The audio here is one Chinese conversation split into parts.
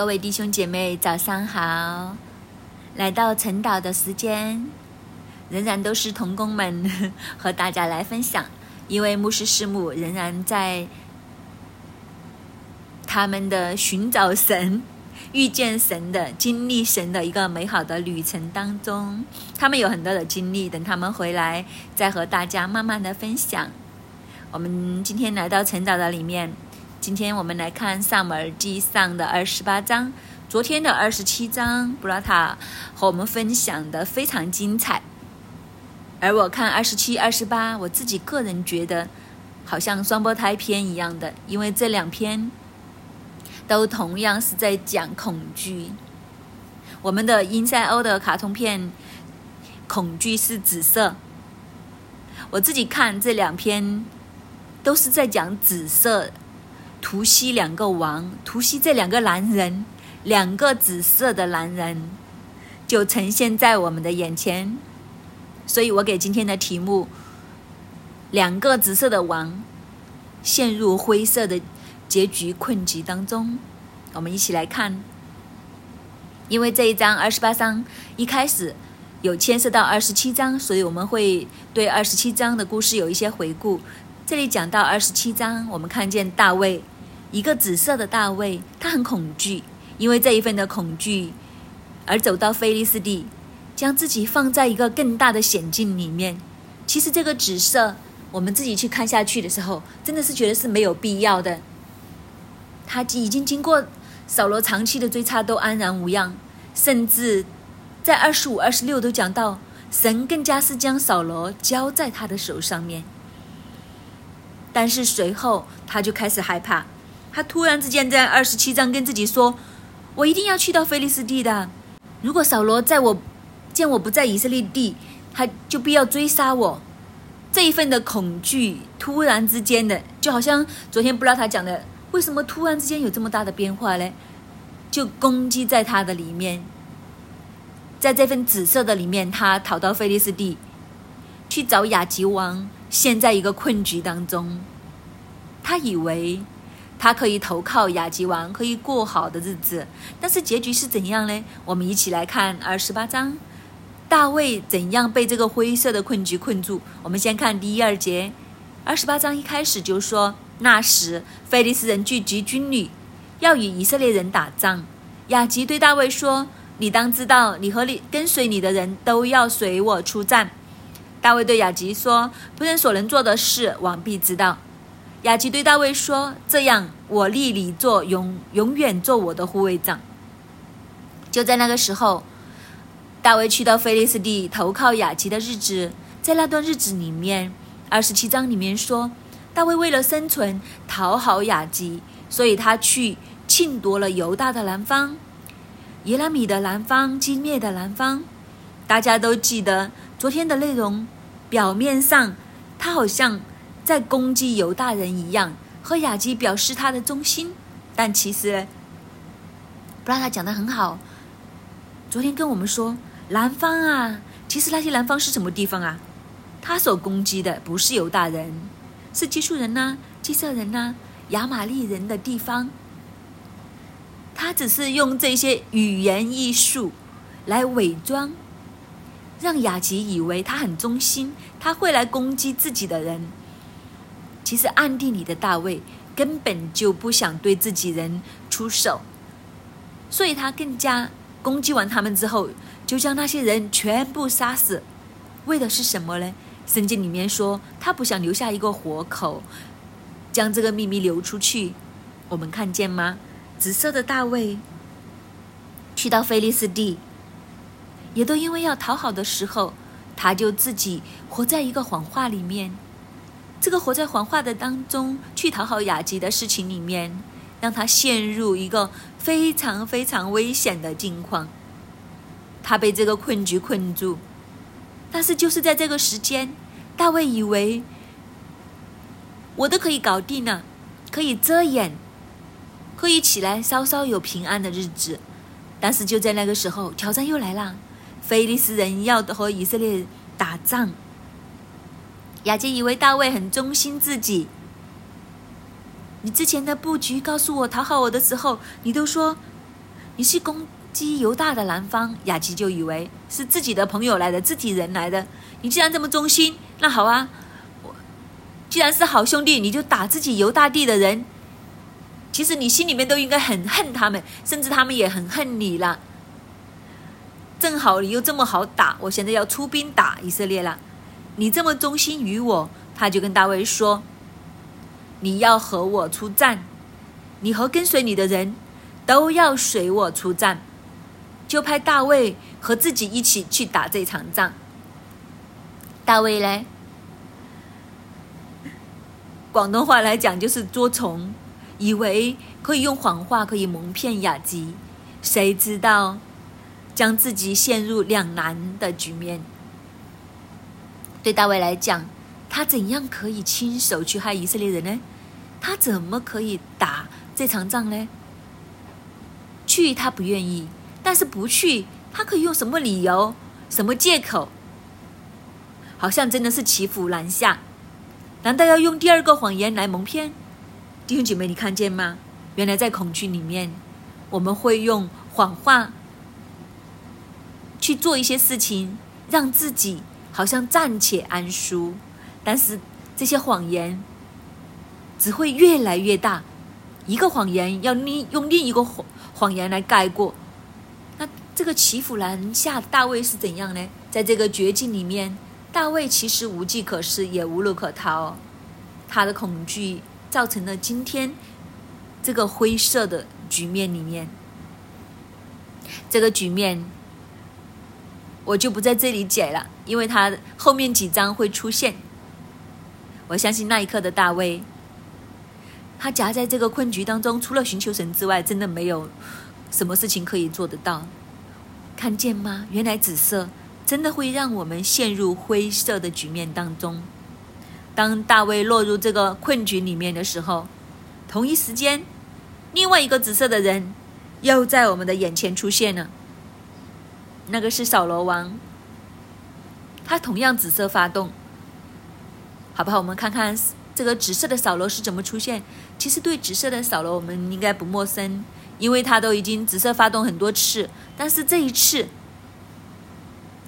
各位弟兄姐妹，早上好！来到晨祷的时间，仍然都是童工们和大家来分享，因为牧师师母仍然在他们的寻找神、遇见神的、经历神的一个美好的旅程当中，他们有很多的经历，等他们回来再和大家慢慢的分享。我们今天来到晨祷的里面。今天我们来看《萨姆尔记上》的二十八章，昨天的二十七章，布拉塔和我们分享的非常精彩。而我看二十七、二十八，我自己个人觉得好像双胞胎篇一样的，因为这两篇都同样是在讲恐惧。我们的英赛欧的卡通片，恐惧是紫色。我自己看这两篇，都是在讲紫色。图西两个王，图西这两个男人，两个紫色的男人，就呈现在我们的眼前。所以我给今天的题目：两个紫色的王陷入灰色的结局困局当中。我们一起来看，因为这一章二十八章一开始有牵涉到二十七章，所以我们会对二十七章的故事有一些回顾。这里讲到二十七章，我们看见大卫，一个紫色的大卫，他很恐惧，因为这一份的恐惧，而走到菲利斯地，将自己放在一个更大的险境里面。其实这个紫色，我们自己去看下去的时候，真的是觉得是没有必要的。他已经经过扫罗长期的追查，都安然无恙，甚至在二十五、二十六都讲到，神更加是将扫罗交在他的手上面。但是随后他就开始害怕，他突然之间在二十七章跟自己说：“我一定要去到菲利斯地的。如果扫罗在我见我不在以色列地，他就必要追杀我。”这一份的恐惧突然之间的，就好像昨天布拉塔讲的，为什么突然之间有这么大的变化呢？就攻击在他的里面，在这份紫色的里面，他逃到菲利斯地去找雅吉王。陷在一个困局当中，他以为他可以投靠雅吉王，可以过好的日子，但是结局是怎样呢？我们一起来看二十八章，大卫怎样被这个灰色的困局困住。我们先看第一二节，二十八章一开始就说：那时，菲利斯人聚集军旅，要与以色列人打仗。雅吉对大卫说：“你当知道，你和你跟随你的人都要随我出战。”大卫对雅吉说：“仆人所能做的事，王必知道。”雅吉对大卫说：“这样，我立你做永永远做我的护卫长。”就在那个时候，大卫去到菲利斯地投靠雅吉的日子，在那段日子里面，二十七章里面说，大卫为了生存，讨好雅吉，所以他去侵夺了犹大的南方，耶拉米的南方，基灭的南方。大家都记得。昨天的内容，表面上他好像在攻击犹大人一样，和雅基表示他的忠心，但其实，布拉他讲的很好。昨天跟我们说，南方啊，其实那些南方是什么地方啊？他所攻击的不是犹大人，是基述人呐、基色人呐、亚玛利人的地方。他只是用这些语言艺术来伪装。让雅吉以为他很忠心，他会来攻击自己的人。其实暗地里的大卫根本就不想对自己人出手，所以他更加攻击完他们之后，就将那些人全部杀死。为的是什么呢？圣经里面说，他不想留下一个活口，将这个秘密流出去。我们看见吗？紫色的大卫去到菲利斯地。也都因为要讨好的时候，他就自己活在一个谎话里面。这个活在谎话的当中去讨好雅吉的事情里面，让他陷入一个非常非常危险的境况。他被这个困局困住，但是就是在这个时间，大卫以为我都可以搞定了，可以遮掩，可以起来稍稍有平安的日子。但是就在那个时候，挑战又来了。菲利斯人要和以色列打仗，雅杰以为大卫很忠心自己。你之前的布局告诉我讨好我的时候，你都说你是攻击犹大的南方，雅吉就以为是自己的朋友来的，自己人来的。你既然这么忠心，那好啊，我既然是好兄弟，你就打自己犹大地的人。其实你心里面都应该很恨他们，甚至他们也很恨你了。正好你又这么好打，我现在要出兵打以色列了。你这么忠心于我，他就跟大卫说：“你要和我出战，你和跟随你的人。”都要随我出战，就派大卫和自己一起去打这场仗。大卫呢，广东话来讲就是捉虫，以为可以用谎话可以蒙骗雅吉，谁知道将自己陷入两难的局面。对大卫来讲，他怎样可以亲手去害以色列人呢？他怎么可以打这场仗呢？去他不愿意，但是不去他可以用什么理由、什么借口？好像真的是骑虎难下。难道要用第二个谎言来蒙骗？弟兄姐妹，你看见吗？原来在恐惧里面，我们会用谎话去做一些事情，让自己好像暂且安舒。但是这些谎言只会越来越大。一个谎言要另用另一个谎。谎言来盖过，那这个骑虎难下，大卫是怎样呢？在这个绝境里面，大卫其实无计可施，也无路可逃。他的恐惧造成了今天这个灰色的局面里面。这个局面我就不在这里解了，因为他后面几章会出现。我相信那一刻的大卫。他夹在这个困局当中，除了寻求神之外，真的没有什么事情可以做得到。看见吗？原来紫色真的会让我们陷入灰色的局面当中。当大卫落入这个困局里面的时候，同一时间，另外一个紫色的人又在我们的眼前出现了。那个是扫罗王，他同样紫色发动，好不好？我们看看。这个紫色的扫罗是怎么出现？其实对紫色的扫罗我们应该不陌生，因为他都已经紫色发动很多次。但是这一次，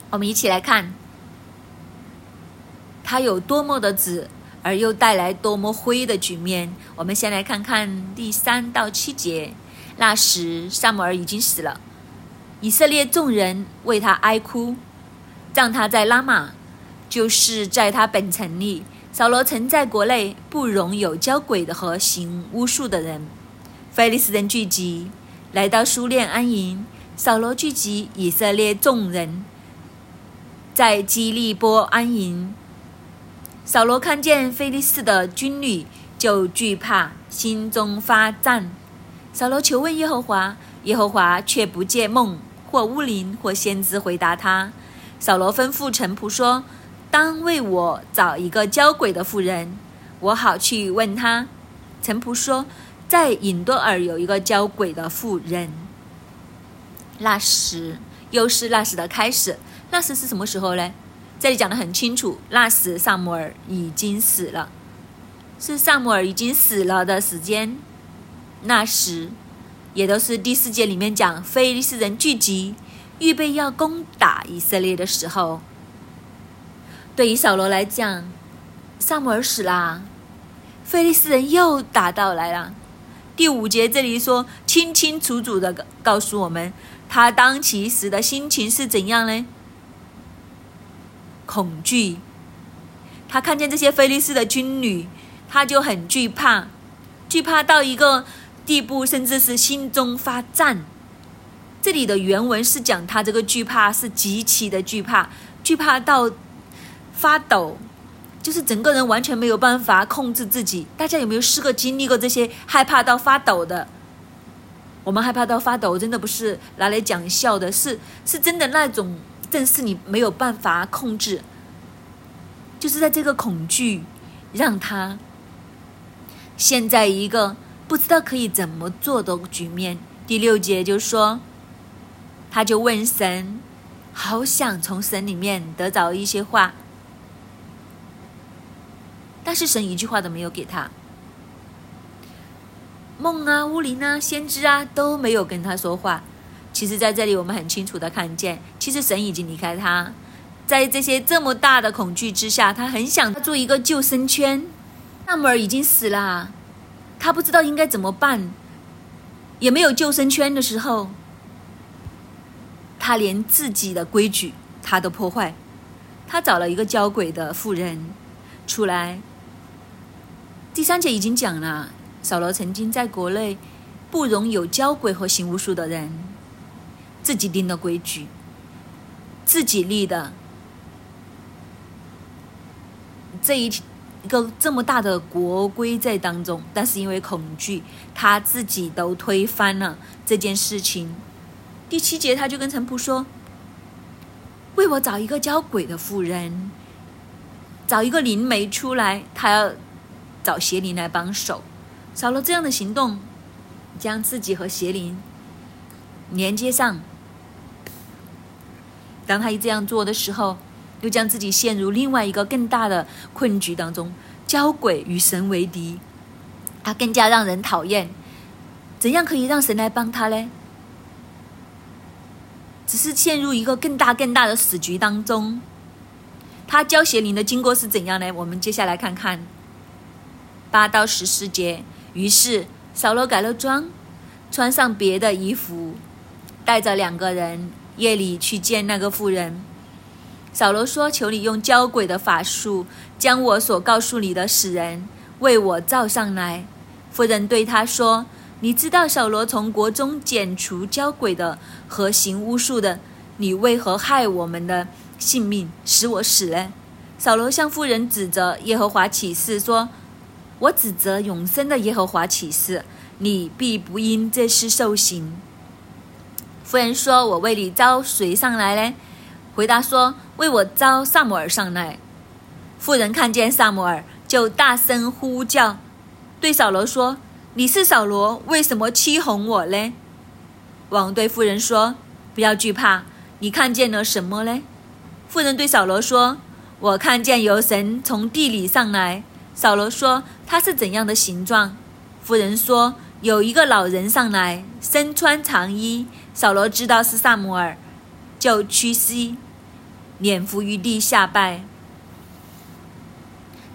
我们一起来看，他有多么的紫，而又带来多么灰的局面。我们先来看看第三到七节。那时，萨姆尔已经死了，以色列众人为他哀哭，葬他在拉玛，就是在他本城里。扫罗曾在国内不容有交鬼的和行巫术的人。菲利斯人聚集，来到苏练安营。扫罗聚集以色列众人，在基利波安营。扫罗看见菲利斯的军旅，就惧怕，心中发战。扫罗求问耶和华，耶和华却不借梦或巫灵或先知回答他。扫罗吩咐臣仆说。当为我找一个交鬼的妇人，我好去问他。陈仆说，在隐多尔有一个交鬼的妇人。那时又是那时的开始。那时是什么时候呢？这里讲的很清楚。那时萨摩尔已经死了，是萨摩尔已经死了的时间。那时也都是第四节里面讲非利士人聚集，预备要攻打以色列的时候。对于扫罗来讲，萨姆尔死啦，菲利斯人又打到来了。第五节这里说，清清楚楚的告诉我们，他当其时的心情是怎样呢？恐惧。他看见这些菲利斯的军旅，他就很惧怕，惧怕到一个地步，甚至是心中发颤。这里的原文是讲他这个惧怕是极其的惧怕，惧怕到。发抖，就是整个人完全没有办法控制自己。大家有没有试过经历过这些害怕到发抖的？我们害怕到发抖，真的不是拿来讲笑的，是是真的那种，正是你没有办法控制。就是在这个恐惧，让他现在一个不知道可以怎么做的局面。第六节就说，他就问神，好想从神里面得着一些话。但是神一句话都没有给他。梦啊、乌灵啊、先知啊都没有跟他说话。其实，在这里我们很清楚的看见，其实神已经离开他，在这些这么大的恐惧之下，他很想做一个救生圈。萨姆尔已经死了，他不知道应该怎么办，也没有救生圈的时候，他连自己的规矩他都破坏。他找了一个交鬼的妇人出来。第三节已经讲了，扫罗曾经在国内不容有交鬼和行巫术的人，自己定的规矩，自己立的这一一个这么大的国规在当中，但是因为恐惧，他自己都推翻了这件事情。第七节他就跟陈仆说。为我找一个教鬼的妇人，找一个灵媒出来，他要找邪灵来帮手。少了这样的行动，将自己和邪灵连接上。当他一这样做的时候，又将自己陷入另外一个更大的困局当中。交鬼与神为敌，他更加让人讨厌。怎样可以让神来帮他呢？只是陷入一个更大更大的死局当中。他教邪灵的经过是怎样呢？我们接下来看看八到十四节。于是扫罗改了装，穿上别的衣服，带着两个人夜里去见那个妇人。扫罗说：“求你用交鬼的法术，将我所告诉你的死人为我召上来。”夫人对他说。你知道扫罗从国中剪除交鬼的和行巫术的，你为何害我们的性命，使我死呢？扫罗向妇人指责耶和华起誓说：“我指责永生的耶和华起誓，你必不因这事受刑。”夫人说：“我为你招谁上来呢？”回答说：“为我招萨摩尔上来。”妇人看见萨摩尔，就大声呼叫，对扫罗说。你是扫罗，为什么欺哄我呢？王对妇人说：“不要惧怕，你看见了什么呢？”妇人对扫罗说：“我看见有神从地里上来。”扫罗说：“他是怎样的形状？”妇人说：“有一个老人上来，身穿长衣。”扫罗知道是萨摩尔，就屈膝，脸伏于地下拜。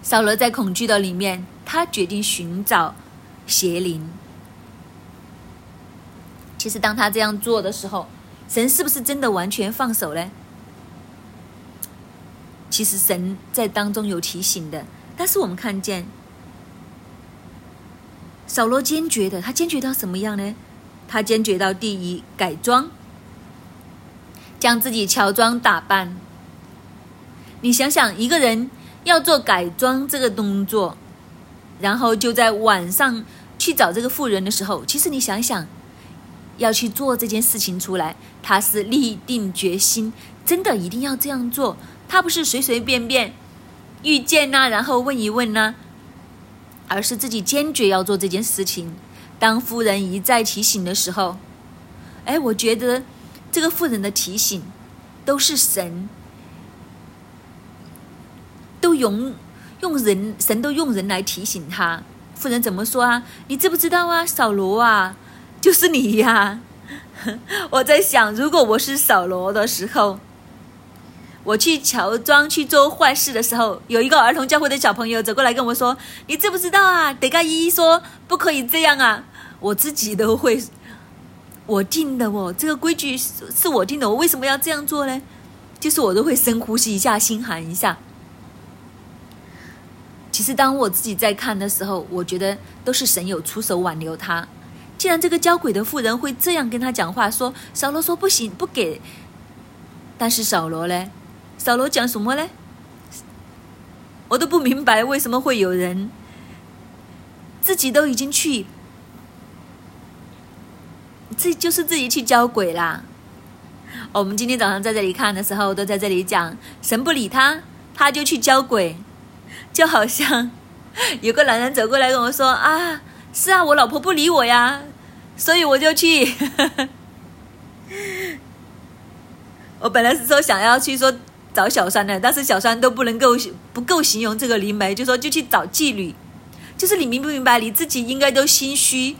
扫罗在恐惧的里面，他决定寻找。邪灵。其实，当他这样做的时候，神是不是真的完全放手呢？其实，神在当中有提醒的。但是，我们看见扫罗坚决的，他坚决到什么样呢？他坚决到第一，改装，将自己乔装打扮。你想想，一个人要做改装这个动作，然后就在晚上。去找这个富人的时候，其实你想想，要去做这件事情出来，他是立定决心，真的一定要这样做。他不是随随便便遇见呐，然后问一问呐，而是自己坚决要做这件事情。当夫人一再提醒的时候，哎，我觉得这个妇人的提醒都是神，都用用人，神都用人来提醒他。妇人怎么说啊？你知不知道啊？扫罗啊，就是你呀！我在想，如果我是扫罗的时候，我去乔装去做坏事的时候，有一个儿童教会的小朋友走过来跟我说：“你知不知道啊？得跟依依说，不可以这样啊！”我自己都会，我定的哦，这个规矩是我定的，我为什么要这样做呢？就是我都会深呼吸一下，心寒一下。其实，当我自己在看的时候，我觉得都是神有出手挽留他。既然这个交鬼的妇人会这样跟他讲话，说扫罗说不行，不给。但是扫罗呢？扫罗讲什么呢？我都不明白为什么会有人自己都已经去，这就是自己去交鬼啦。我们今天早上在这里看的时候，都在这里讲神不理他，他就去交鬼。就好像 有个男人走过来跟我说：“啊，是啊，我老婆不理我呀，所以我就去。我本来是说想要去说找小三的，但是小三都不能够不够形容这个灵媒，就说就去找妓女。就是你明不明白？你自己应该都心虚，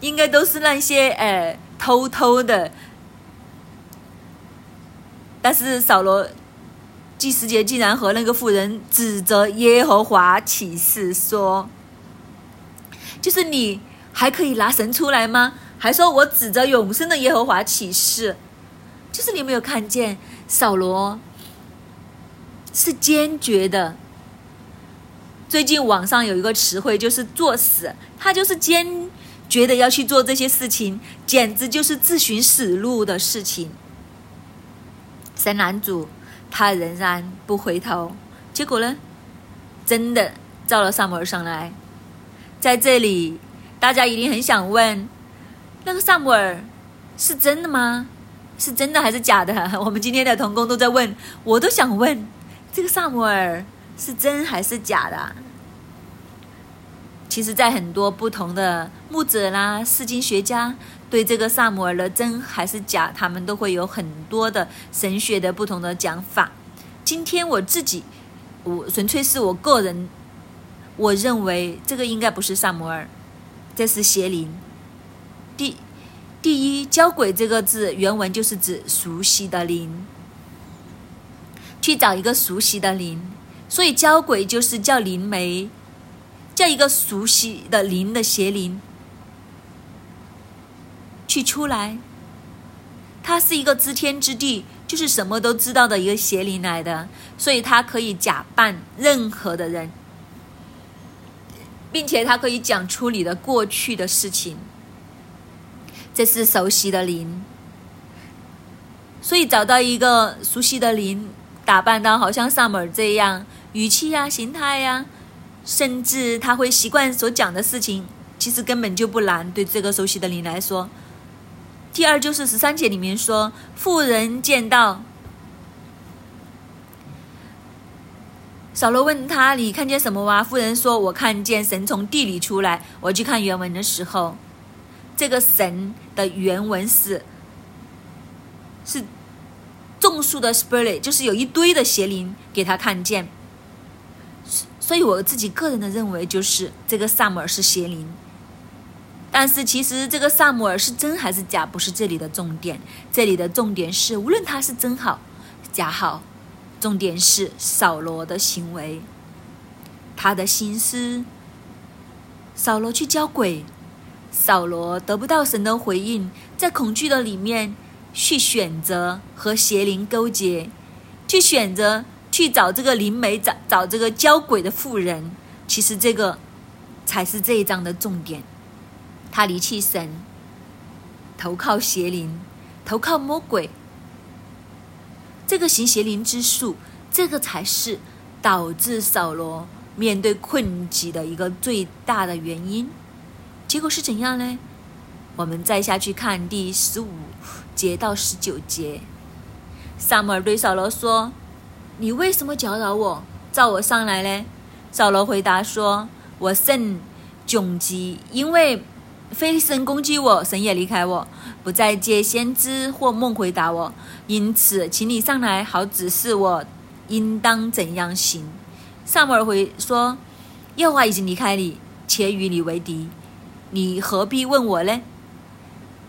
应该都是那些呃偷偷的。但是扫罗第十节竟然和那个妇人指责耶和华起誓说：“就是你还可以拿神出来吗？还说我指着永生的耶和华起誓，就是你没有看见扫罗是坚决的。最近网上有一个词汇就是‘作死’，他就是坚决的要去做这些事情，简直就是自寻死路的事情。”神男主，他仍然不回头，结果呢，真的照了萨摩尔上来。在这里，大家一定很想问：那个萨摩尔是真的吗？是真的还是假的？我们今天的童工都在问，我都想问：这个萨摩尔是真还是假的？其实，在很多不同的牧者啦、释经学家对这个萨摩尔的真还是假，他们都会有很多的神学的不同的讲法。今天我自己，我纯粹是我个人，我认为这个应该不是萨摩尔，这是邪灵。第第一，交鬼这个字原文就是指熟悉的灵，去找一个熟悉的灵，所以交鬼就是叫灵媒。叫一个熟悉的灵的邪灵去出来，他是一个知天知地，就是什么都知道的一个邪灵来的，所以他可以假扮任何的人，并且他可以讲出你的过去的事情，这是熟悉的灵。所以找到一个熟悉的灵，打扮到好像萨姆尔这样，语气呀、形态呀。甚至他会习惯所讲的事情，其实根本就不难。对这个熟悉的你来说，第二就是十三节里面说，妇人见到扫罗问他：“你看见什么哇？”妇人说：“我看见神从地里出来。”我去看原文的时候，这个神的原文是是众数的 spirit，就是有一堆的邪灵给他看见。所以我自己个人的认为就是这个萨姆尔是邪灵，但是其实这个萨姆尔是真还是假，不是这里的重点。这里的重点是，无论他是真好假好，重点是扫罗的行为，他的心思。扫罗去教鬼，扫罗得不到神的回应，在恐惧的里面去选择和邪灵勾结，去选择。去找这个灵媒，找找这个教鬼的妇人，其实这个才是这一章的重点。他离弃神，投靠邪灵，投靠魔鬼，这个行邪灵之术，这个才是导致扫罗面对困境的一个最大的原因。结果是怎样呢？我们再下去看第十五节到十九节，萨母尔对扫罗说。你为什么搅扰我，召我上来呢？扫罗回答说：“我甚窘急，因为非利士人攻击我，神也离开我，不再借先知或梦回答我。因此，请你上来，好指示我应当怎样行。”萨母尔回说：“耶和华已经离开你，且与你为敌，你何必问我呢？”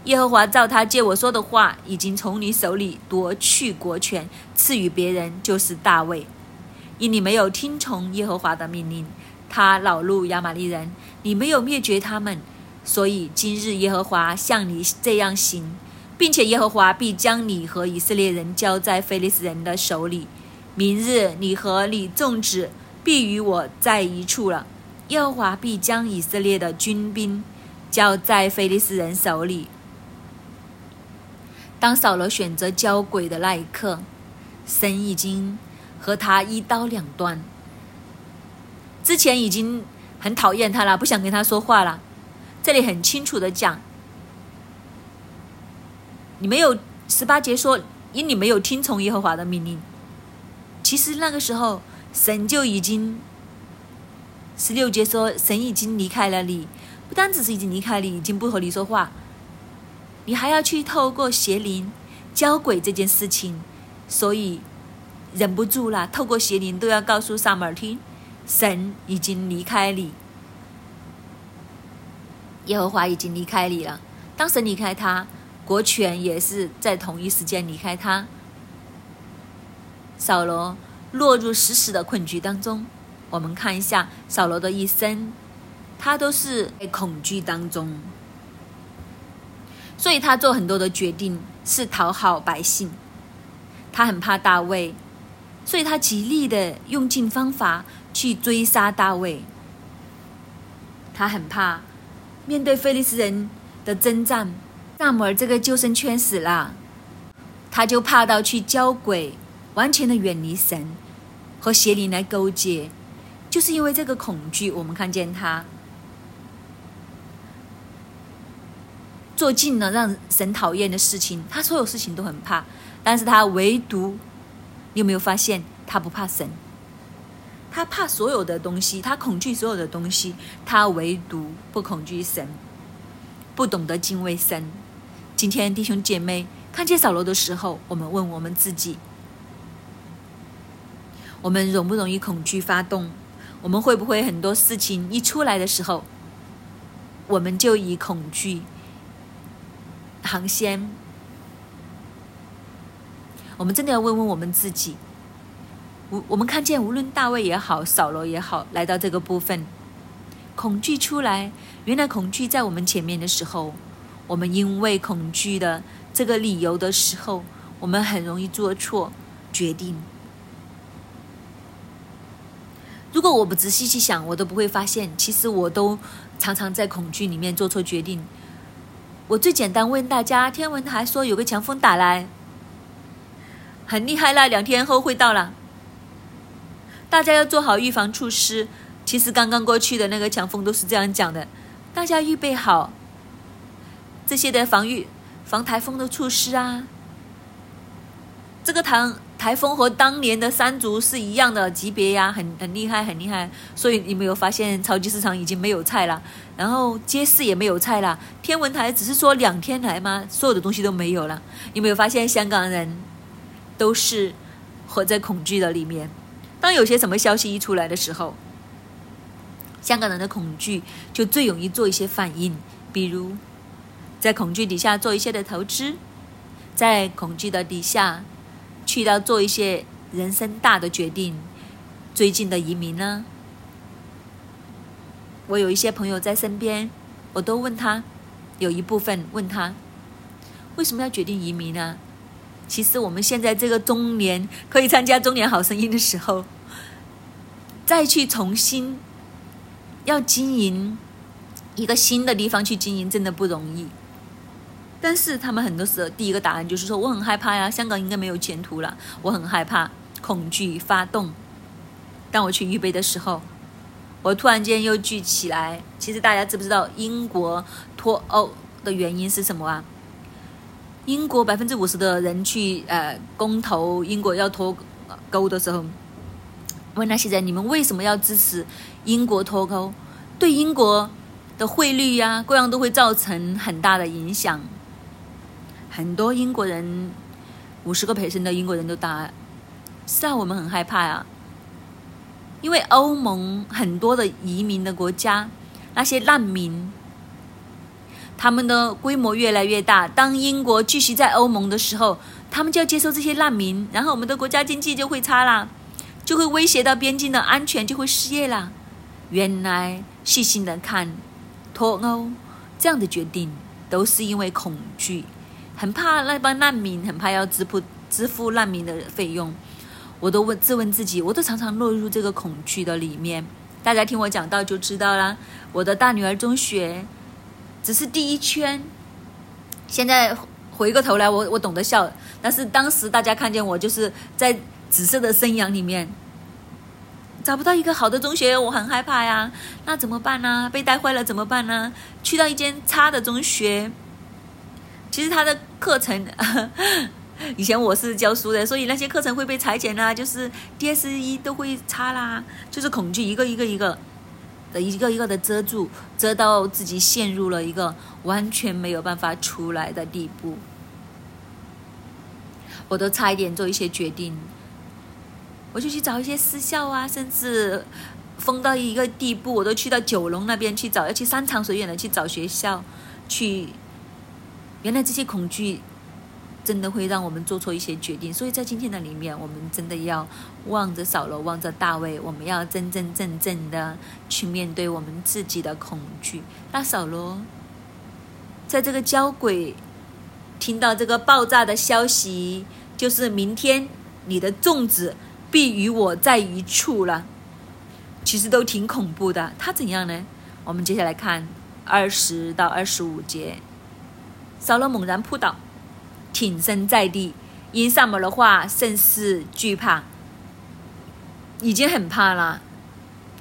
耶和华照他借我说的话，已经从你手里夺去国权，赐予别人，就是大卫。因你没有听从耶和华的命令，他恼怒亚玛利人，你没有灭绝他们，所以今日耶和华向你这样行，并且耶和华必将你和以色列人交在非利士人的手里。明日你和你众子必与我在一处了。耶和华必将以色列的军兵交在非利士人手里。当扫罗选择交鬼的那一刻，神已经和他一刀两断。之前已经很讨厌他了，不想跟他说话了。这里很清楚的讲，你没有十八节说，因你没有听从耶和华的命令。其实那个时候，神就已经十六节说，神已经离开了你，不单只是已经离开你，已经不和你说话。你还要去透过邪灵教鬼这件事情，所以忍不住了。透过邪灵都要告诉萨母尔听，神已经离开你。耶和华已经离开你了。当神离开他，国权也是在同一时间离开他。扫罗落入死死的困局当中。我们看一下扫罗的一生，他都是在恐惧当中，所以他做很多的决定是讨好百姓。他很怕大卫，所以他极力的用尽方法去追杀大卫。他很怕面对菲利斯人的征战，萨姆尔这个救生圈死了，他就怕到去交鬼，完全的远离神，和邪灵来勾结。就是因为这个恐惧，我们看见他做尽了让神讨厌的事情，他所有事情都很怕，但是他唯独，你有没有发现他不怕神？他怕所有的东西，他恐惧所有的东西，他唯独不恐惧神，不懂得敬畏神。今天弟兄姐妹看见扫罗的时候，我们问我们自己：我们容不容易恐惧发动？我们会不会很多事情一出来的时候，我们就以恐惧航先？我们真的要问问我们自己。我我们看见，无论大卫也好，扫罗也好，来到这个部分，恐惧出来。原来恐惧在我们前面的时候，我们因为恐惧的这个理由的时候，我们很容易做错决定。如果我不仔细去想，我都不会发现，其实我都常常在恐惧里面做错决定。我最简单问大家：天文台说有个强风打来，很厉害啦，两天后会到了。大家要做好预防措施。其实刚刚过去的那个强风都是这样讲的，大家预备好这些的防御、防台风的措施啊。这个台台风和当年的山竹是一样的级别呀，很很厉害，很厉害。所以你没有发现超级市场已经没有菜了，然后街市也没有菜了。天文台只是说两天来吗？所有的东西都没有了。你没有发现香港人都是活在恐惧的里面？当有些什么消息一出来的时候，香港人的恐惧就最容易做一些反应，比如在恐惧底下做一些的投资，在恐惧的底下。去到做一些人生大的决定，最近的移民呢？我有一些朋友在身边，我都问他，有一部分问他，为什么要决定移民呢？其实我们现在这个中年可以参加中年好声音的时候，再去重新要经营一个新的地方去经营，真的不容易。但是他们很多时候第一个答案就是说我很害怕呀，香港应该没有前途了，我很害怕，恐惧发动。当我去预备的时候，我突然间又聚起来。其实大家知不知道英国脱欧的原因是什么啊？英国百分之五十的人去呃公投英国要脱钩的时候，问那些人你们为什么要支持英国脱钩？对英国的汇率呀，各样都会造成很大的影响。很多英国人，五十个陪审的英国人都答，是啊，我们很害怕啊，因为欧盟很多的移民的国家，那些难民，他们的规模越来越大。当英国继续在欧盟的时候，他们就要接受这些难民，然后我们的国家经济就会差啦，就会威胁到边境的安全，就会失业啦。原来细心的看，脱欧这样的决定，都是因为恐惧。很怕那帮难民，很怕要支付支付难民的费用，我都问自问自己，我都常常落入这个恐惧的里面。大家听我讲到就知道啦。我的大女儿中学只是第一圈，现在回过头来，我我懂得笑，但是当时大家看见我就是在紫色的生阳里面找不到一个好的中学，我很害怕呀。那怎么办呢？被带坏了怎么办呢？去到一间差的中学。其实他的课程，以前我是教书的，所以那些课程会被裁剪啦，就是 DSE 都会差啦，就是恐惧一个一个一个的一个一个的遮住，遮到自己陷入了一个完全没有办法出来的地步。我都差一点做一些决定，我就去找一些私校啊，甚至疯到一个地步，我都去到九龙那边去找，要去山长水远的去找学校，去。原来这些恐惧真的会让我们做错一些决定，所以在今天的里面，我们真的要望着扫罗，望着大卫，我们要真真正正的去面对我们自己的恐惧。那扫罗在这个交鬼听到这个爆炸的消息，就是明天你的粽子必与我在一处了。其实都挺恐怖的。他怎样呢？我们接下来看二十到二十五节。扫罗猛然扑倒，挺身在地，因萨摩的话甚是惧怕，已经很怕了，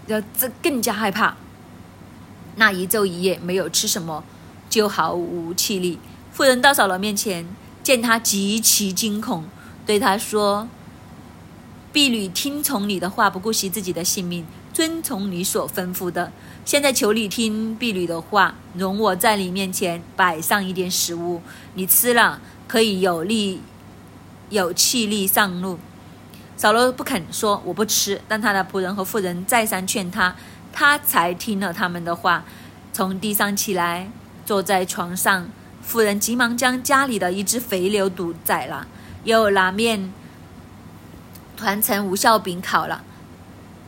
要这更加害怕。那一昼一夜没有吃什么，就毫无气力。妇人到扫罗面前，见他极其惊恐，对他说：“婢女听从你的话，不顾惜自己的性命。”遵从你所吩咐的，现在求你听婢女的话，容我在你面前摆上一点食物，你吃了可以有力、有气力上路。扫罗不肯说我不吃，但他的仆人和妇人再三劝他，他才听了他们的话，从地上起来，坐在床上。妇人急忙将家里的一只肥牛肚宰了，又拿面团成无效饼烤了。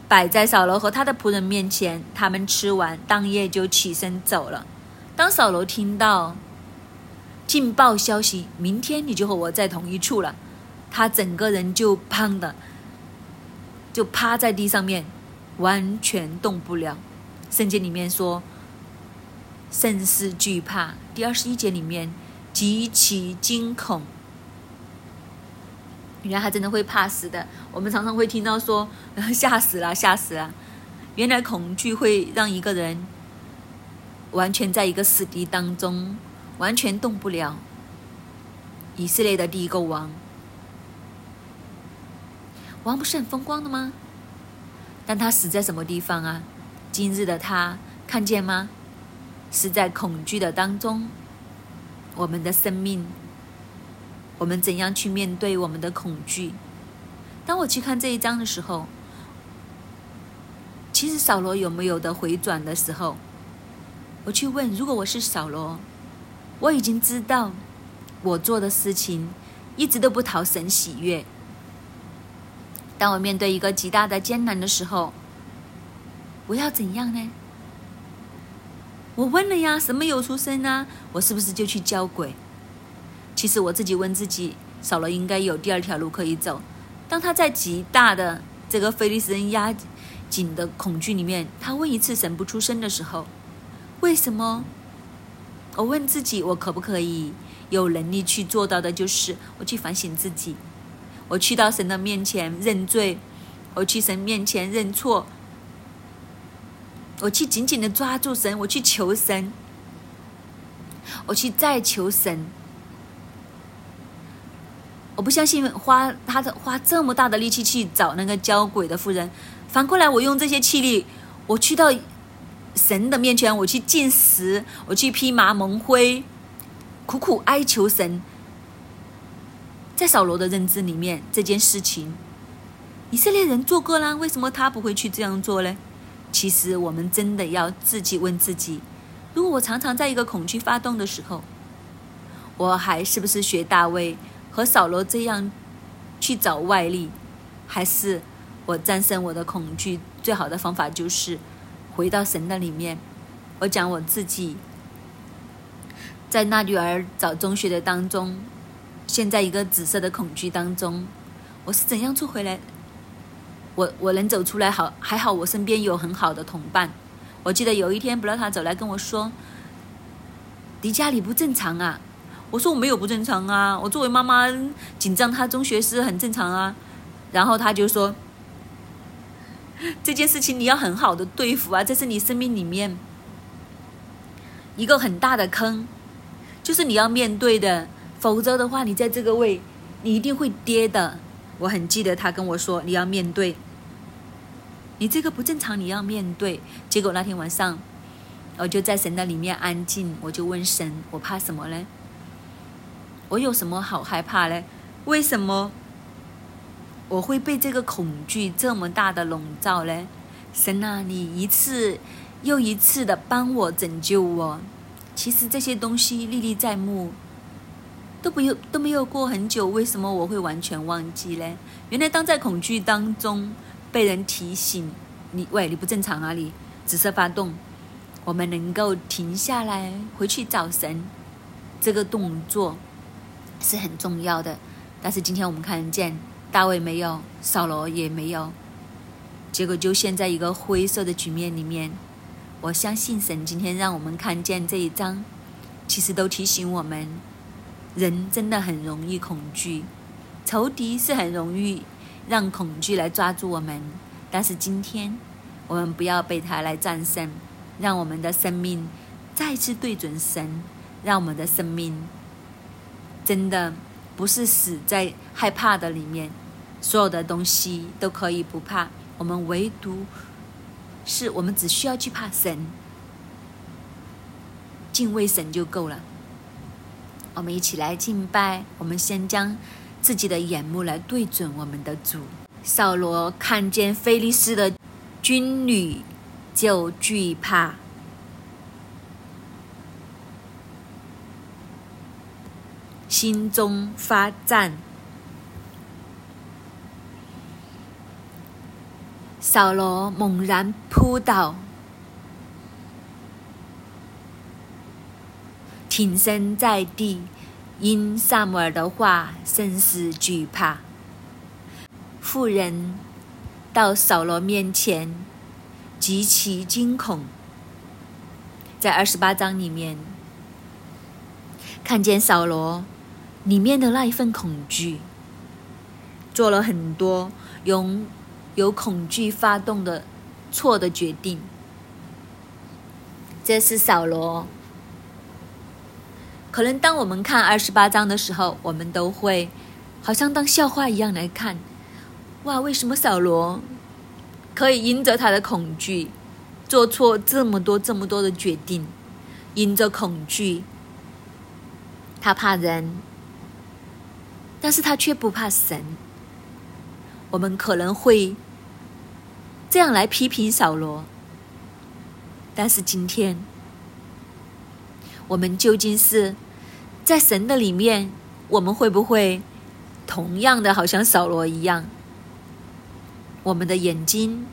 摆在扫罗和他的仆人面前，他们吃完，当夜就起身走了。当扫罗听到劲爆消息，明天你就和我在同一处了，他整个人就胖的就趴在地上面，完全动不了。圣经里面说，甚是惧怕。第二十一节里面，极其惊恐。原来他真的会怕死的。我们常常会听到说吓死了，吓死了。原来恐惧会让一个人完全在一个死地当中，完全动不了。以色列的第一个王，王不是很风光的吗？但他死在什么地方啊？今日的他看见吗？死在恐惧的当中。我们的生命。我们怎样去面对我们的恐惧？当我去看这一章的时候，其实扫罗有没有的回转的时候，我去问：如果我是扫罗，我已经知道我做的事情一直都不讨神喜悦。当我面对一个极大的艰难的时候，我要怎样呢？我问了呀，什么有出声呢？我是不是就去交鬼？其实我自己问自己，少了应该有第二条路可以走。当他在极大的这个菲利斯人压紧的恐惧里面，他问一次神不出声的时候，为什么？我问自己，我可不可以有能力去做到的？就是我去反省自己，我去到神的面前认罪，我去神面前认错，我去紧紧的抓住神，我去求神，我去再求神。我不相信花他的花这么大的力气去找那个交鬼的妇人，反过来我用这些气力，我去到神的面前，我去进食，我去披麻蒙灰，苦苦哀求神。在扫罗的认知里面，这件事情以色列人做过啦，为什么他不会去这样做呢？其实我们真的要自己问自己：如果我常常在一个恐惧发动的时候，我还是不是学大卫？和扫罗这样去找外力，还是我战胜我的恐惧最好的方法就是回到神的里面。我讲我自己在那女儿找中学的当中，现在一个紫色的恐惧当中，我是怎样做回来？我我能走出来，好还好，我身边有很好的同伴。我记得有一天，布拉塔走来跟我说：“迪家里不正常啊。”我说我没有不正常啊，我作为妈妈紧张，他中学是很正常啊。然后他就说，这件事情你要很好的对付啊，这是你生命里面一个很大的坑，就是你要面对的，否则的话，你在这个位，你一定会跌的。我很记得他跟我说，你要面对，你这个不正常，你要面对。结果那天晚上，我就在神的里面安静，我就问神，我怕什么呢？我有什么好害怕嘞？为什么我会被这个恐惧这么大的笼罩嘞？神啊，你一次又一次的帮我拯救我。其实这些东西历历在目，都不有都没有过很久，为什么我会完全忘记嘞？原来当在恐惧当中被人提醒，你喂你不正常啊，你紫色发动，我们能够停下来回去找神，这个动作是很重要的。但是今天我们看见大卫没有，扫罗也没有，结果就陷在一个灰色的局面里面。我相信神今天让我们看见这一章，其实都提醒我们，人真的很容易恐惧，仇敌是很容易让恐惧来抓住我们。但是今天，我们不要被他来战胜，让我们的生命再次对准神，让我们的生命真的不是死在害怕的里面，所有的东西都可以不怕，我们唯独。是我们只需要去怕神，敬畏神就够了。我们一起来敬拜，我们先将自己的眼目来对准我们的主。扫罗看见菲利斯的军旅，就惧怕，心中发战。扫罗猛然扑倒，挺身在地，因萨姆尔的话甚是惧怕。妇人到扫罗面前，极其惊恐。在二十八章里面，看见扫罗里面的那一份恐惧，做了很多用。有恐惧发动的错的决定，这是扫罗。可能当我们看二十八章的时候，我们都会好像当笑话一样来看。哇，为什么扫罗可以因着他的恐惧做错这么多、这么多的决定？因着恐惧，他怕人，但是他却不怕神。我们可能会这样来批评扫罗，但是今天，我们究竟是在神的里面，我们会不会同样的好像扫罗一样？我们的眼睛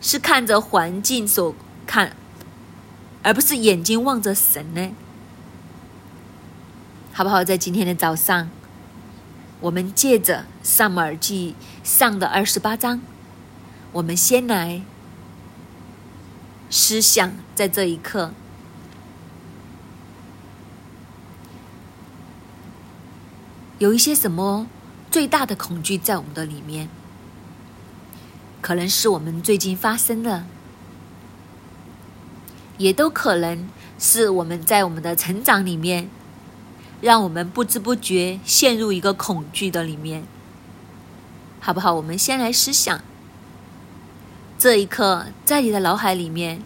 是看着环境所看，而不是眼睛望着神呢？好不好？在今天的早上。我们借着《萨姆耳记》上的二十八章，我们先来思想，在这一刻，有一些什么最大的恐惧在我们的里面？可能是我们最近发生的，也都可能是我们在我们的成长里面。让我们不知不觉陷入一个恐惧的里面，好不好？我们先来思想，这一刻在你的脑海里面，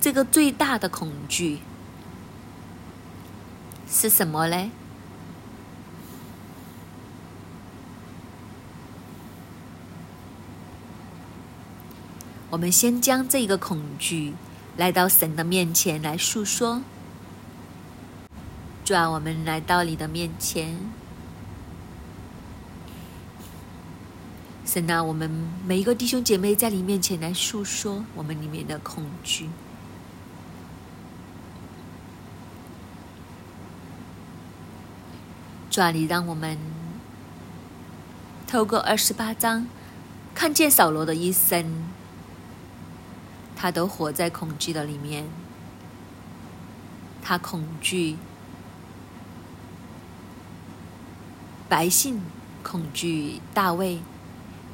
这个最大的恐惧是什么嘞？我们先将这个恐惧来到神的面前来诉说。主啊，我们来到你的面前，神啊，我们每一个弟兄姐妹在你面前来诉说我们里面的恐惧。主啊，你让我们透过二十八章看见扫罗的一生，他都活在恐惧的里面，他恐惧。百姓恐惧大卫，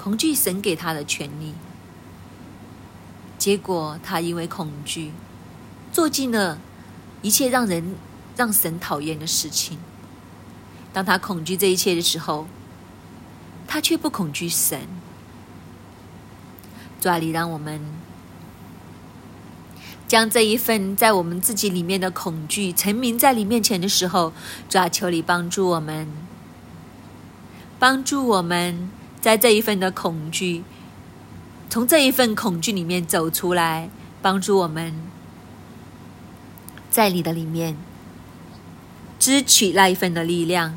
恐惧神给他的权利，结果他因为恐惧，做尽了一切让人让神讨厌的事情。当他恐惧这一切的时候，他却不恐惧神。主啊，你让我们将这一份在我们自己里面的恐惧，陈明在你面前的时候，主啊，求你帮助我们。帮助我们在这一份的恐惧从这一份恐惧里面走出来，帮助我们在你的里面支取那一份的力量，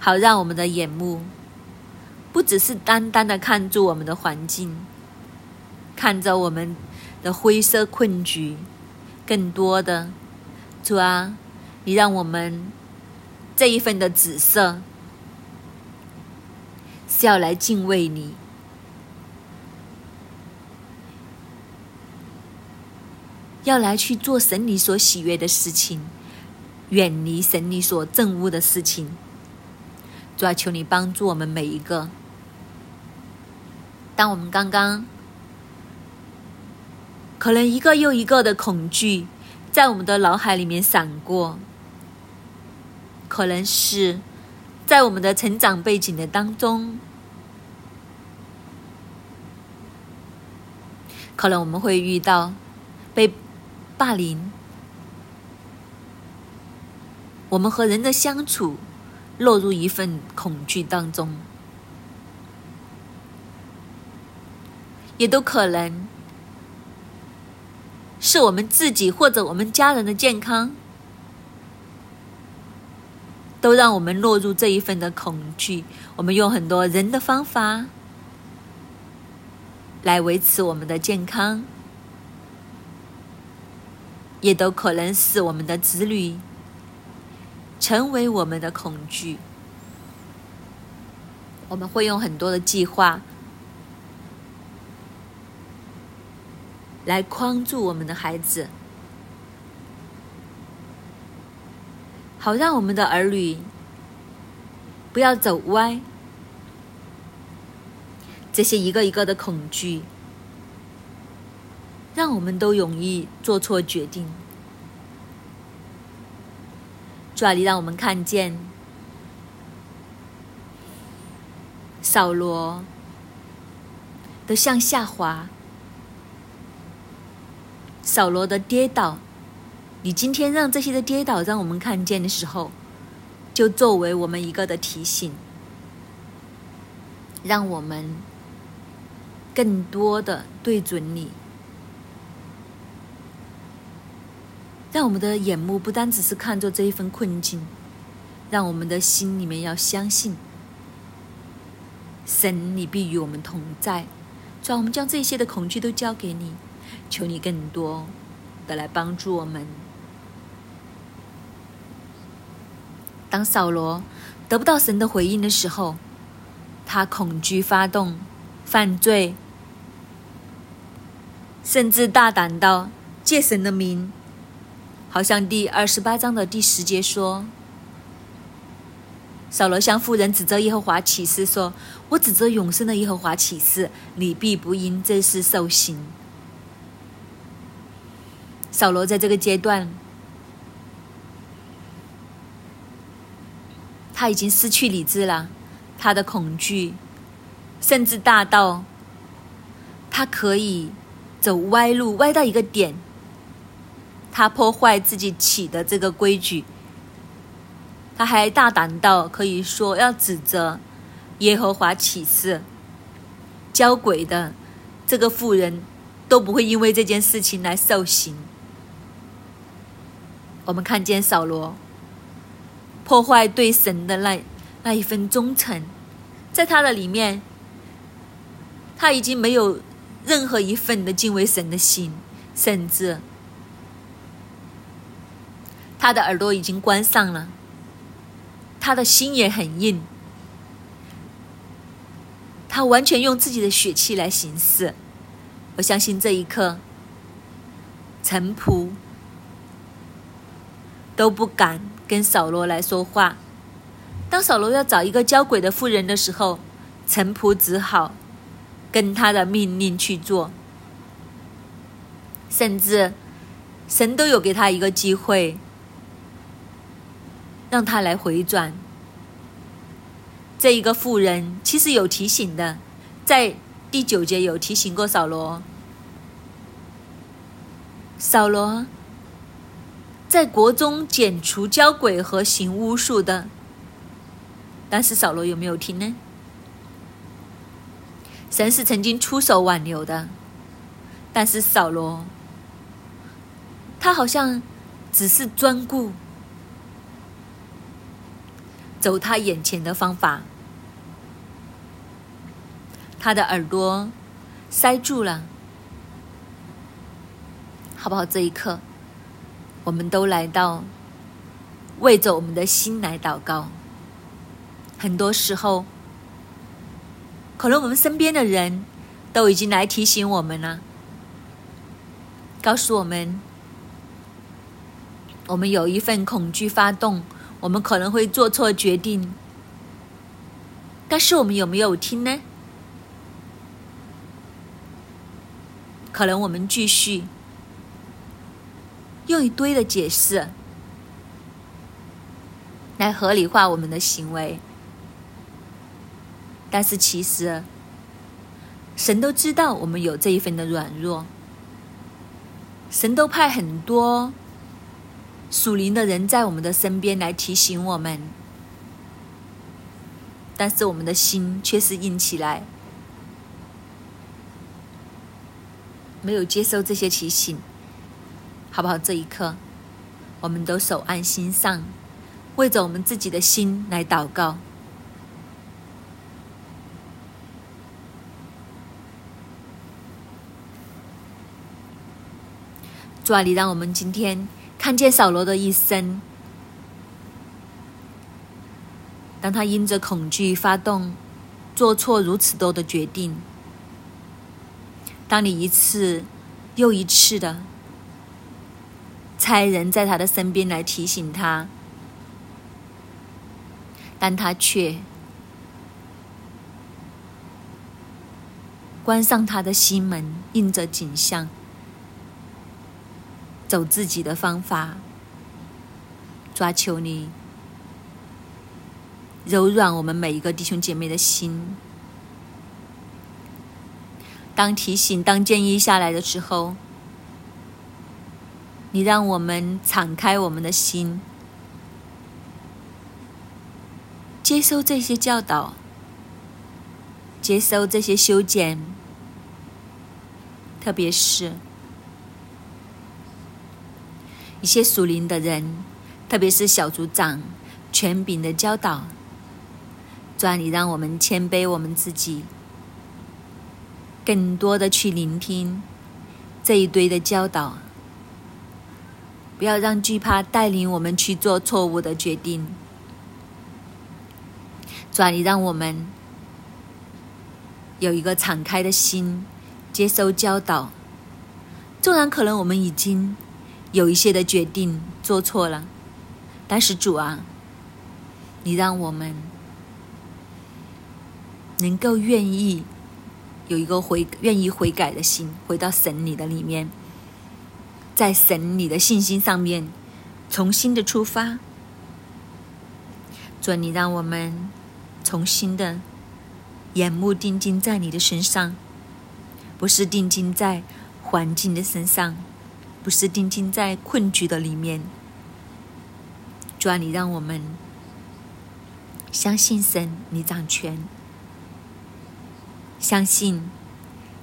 好让我们的眼目不只是单单的看住我们的环境，看着我们的灰色困局，更多的主啊，你让我们这一份的紫色。是要来敬畏你，要来去做神你所喜悦的事情，远离神你所憎恶的事情。主要求你帮助我们每一个。当我们刚刚可能一个又一个的恐惧在我们的脑海里面闪过，可能是。在我们的成长背景的当中，可能我们会遇到被霸凌，我们和人的相处落入一份恐惧当中，也都可能是我们自己或者我们家人的健康。都让我们落入这一份的恐惧。我们用很多人的方法来维持我们的健康，也都可能使我们的子女成为我们的恐惧。我们会用很多的计划来框住我们的孩子。好让我们的儿女不要走歪，这些一个一个的恐惧，让我们都容易做错决定。主啊，你让我们看见扫罗的向下滑，扫罗的跌倒。你今天让这些的跌倒让我们看见的时候，就作为我们一个的提醒，让我们更多的对准你，让我们的眼目不单只是看着这一份困境，让我们的心里面要相信，神你必与我们同在。主，我们将这些的恐惧都交给你，求你更多的来帮助我们。当扫罗得不到神的回应的时候，他恐惧发动犯罪，甚至大胆到借神的名，好像第二十八章的第十节说：“扫罗向妇人指责耶和华起誓说：‘我指责永生的耶和华起誓，你必不因这事受刑。’”扫罗在这个阶段。他已经失去理智了，他的恐惧甚至大到他可以走歪路，歪到一个点，他破坏自己起的这个规矩，他还大胆到可以说要指责耶和华起誓，交鬼的这个妇人都不会因为这件事情来受刑。我们看见扫罗。破坏对神的那那一份忠诚，在他的里面，他已经没有任何一份的敬畏神的心，甚至他的耳朵已经关上了，他的心也很硬，他完全用自己的血气来行事。我相信这一刻，臣仆都不敢。跟扫罗来说话。当扫罗要找一个交鬼的妇人的时候，臣仆只好跟他的命令去做。甚至神都有给他一个机会，让他来回转。这一个妇人其实有提醒的，在第九节有提醒过扫罗。扫罗。在国中剪除交鬼和行巫术的，但是扫罗有没有听呢？神是曾经出手挽留的，但是扫罗，他好像只是专顾走他眼前的方法，他的耳朵塞住了，好不好？这一刻，我们都来到为着我们的心来祷告。很多时候。可能我们身边的人都已经来提醒我们了，告诉我们，我们有一份恐惧发动，我们可能会做错决定。但是我们有没有听呢？可能我们继续用一堆的解释来合理化我们的行为。但是其实，神都知道我们有这一份的软弱，神都派很多属灵的人在我们的身边来提醒我们，但是我们的心却是硬起来，没有接受这些提醒，好不好？这一刻，我们都手按心上，为着我们自己的心来祷告。主啊，你让我们今天看见扫罗的一生。当他因着恐惧发动，做错如此多的决定；当你一次又一次的差人在他的身边来提醒他，但他却关上他的心门，应着景象。走自己的方法，抓求你柔软我们每一个弟兄姐妹的心。当提醒、当建议下来的时候，你让我们敞开我们的心，接收这些教导，接收这些修剪，特别是。一些属灵的人，特别是小组长、权柄的教导，主啊，你让我们谦卑我们自己，更多的去聆听这一堆的教导，不要让惧怕带领我们去做错误的决定。主啊，你让我们有一个敞开的心，接受教导，纵然可能我们已经。有一些的决定做错了，但是主啊，你让我们能够愿意有一个悔愿意悔改的心，回到神你的里面，在神你的信心上面重新的出发。主，你让我们重新的眼目定睛在你的身上，不是定睛在环境的身上。不是定睛在困局的里面，主啊，你让我们相信神，你掌权，相信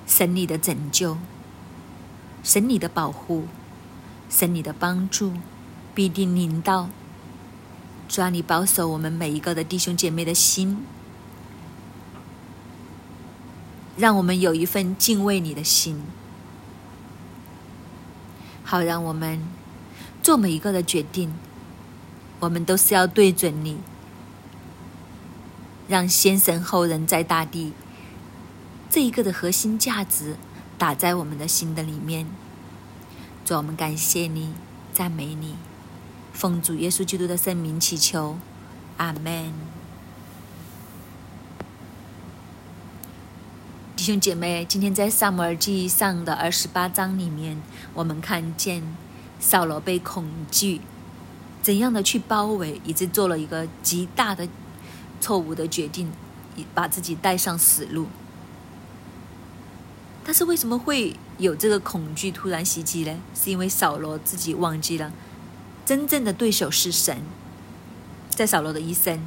神你的拯救，神你的保护，神你的帮助必定临到。主啊，你保守我们每一个的弟兄姐妹的心，让我们有一份敬畏你的心。好，让我们做每一个的决定，我们都是要对准你，让先神后人，在大地这一个的核心价值打在我们的心的里面。主，我们感谢你，赞美你，奉主耶稣基督的圣名祈求，阿门。弟兄姐妹，今天在萨摩尔记上的二十八章里面，我们看见扫罗被恐惧怎样的去包围，以致做了一个极大的错误的决定，把自己带上死路。但是为什么会有这个恐惧突然袭击呢？是因为扫罗自己忘记了真正的对手是神。在扫罗的一生，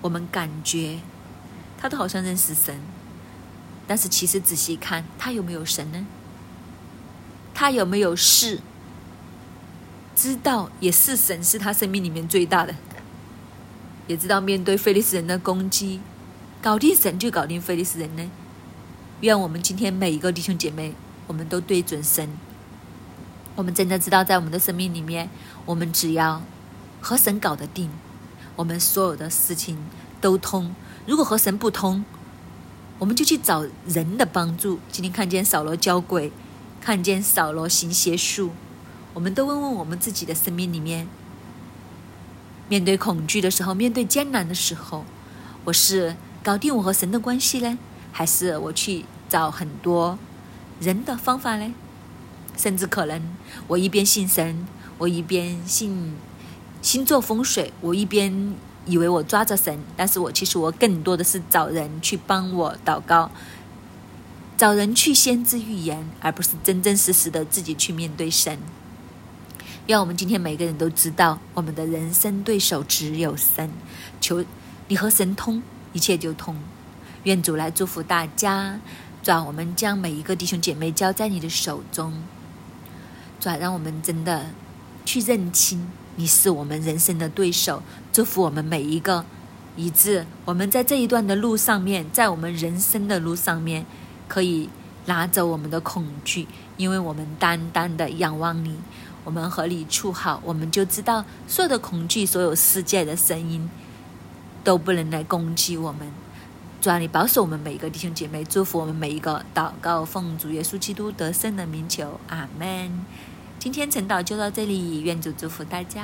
我们感觉他都好像认识神。但是其实仔细看，他有没有神呢？他有没有事？知道也是神是他生命里面最大的，也知道面对菲利斯人的攻击，搞定神就搞定菲利斯人呢？愿我们今天每一个弟兄姐妹，我们都对准神。我们真的知道，在我们的生命里面，我们只要和神搞得定，我们所有的事情都通。如果和神不通，我们就去找人的帮助。今天看见扫罗教鬼，看见扫罗行邪术，我们都问问我们自己的生命里面，面对恐惧的时候，面对艰难的时候，我是搞定我和神的关系呢，还是我去找很多人的方法呢？甚至可能，我一边信神，我一边信星座风水，我一边以为我抓着神，但是我其实我更多的是找人去帮我祷告，找人去先知预言，而不是真真实实的自己去面对神。愿我们今天每个人都知道，我们的人生对手只有神，求你和神通，一切就通。愿主来祝福大家，主，我们将每一个弟兄姐妹交在你的手中。主，让我们真的去认清你是我们人生的对手，祝福我们每一个，以致我们在这一段的路上面，在我们人生的路上面，可以拿走我们的恐惧，因为我们单单的仰望你，我们和你处好，我们就知道所有的恐惧，所有世界的声音都不能来攻击我们。主啊，你保守我们每一个弟兄姐妹，祝福我们每一个，祷告奉主耶稣基督得胜的名求，阿门。今天晨祷就到这里，愿主祝福大家。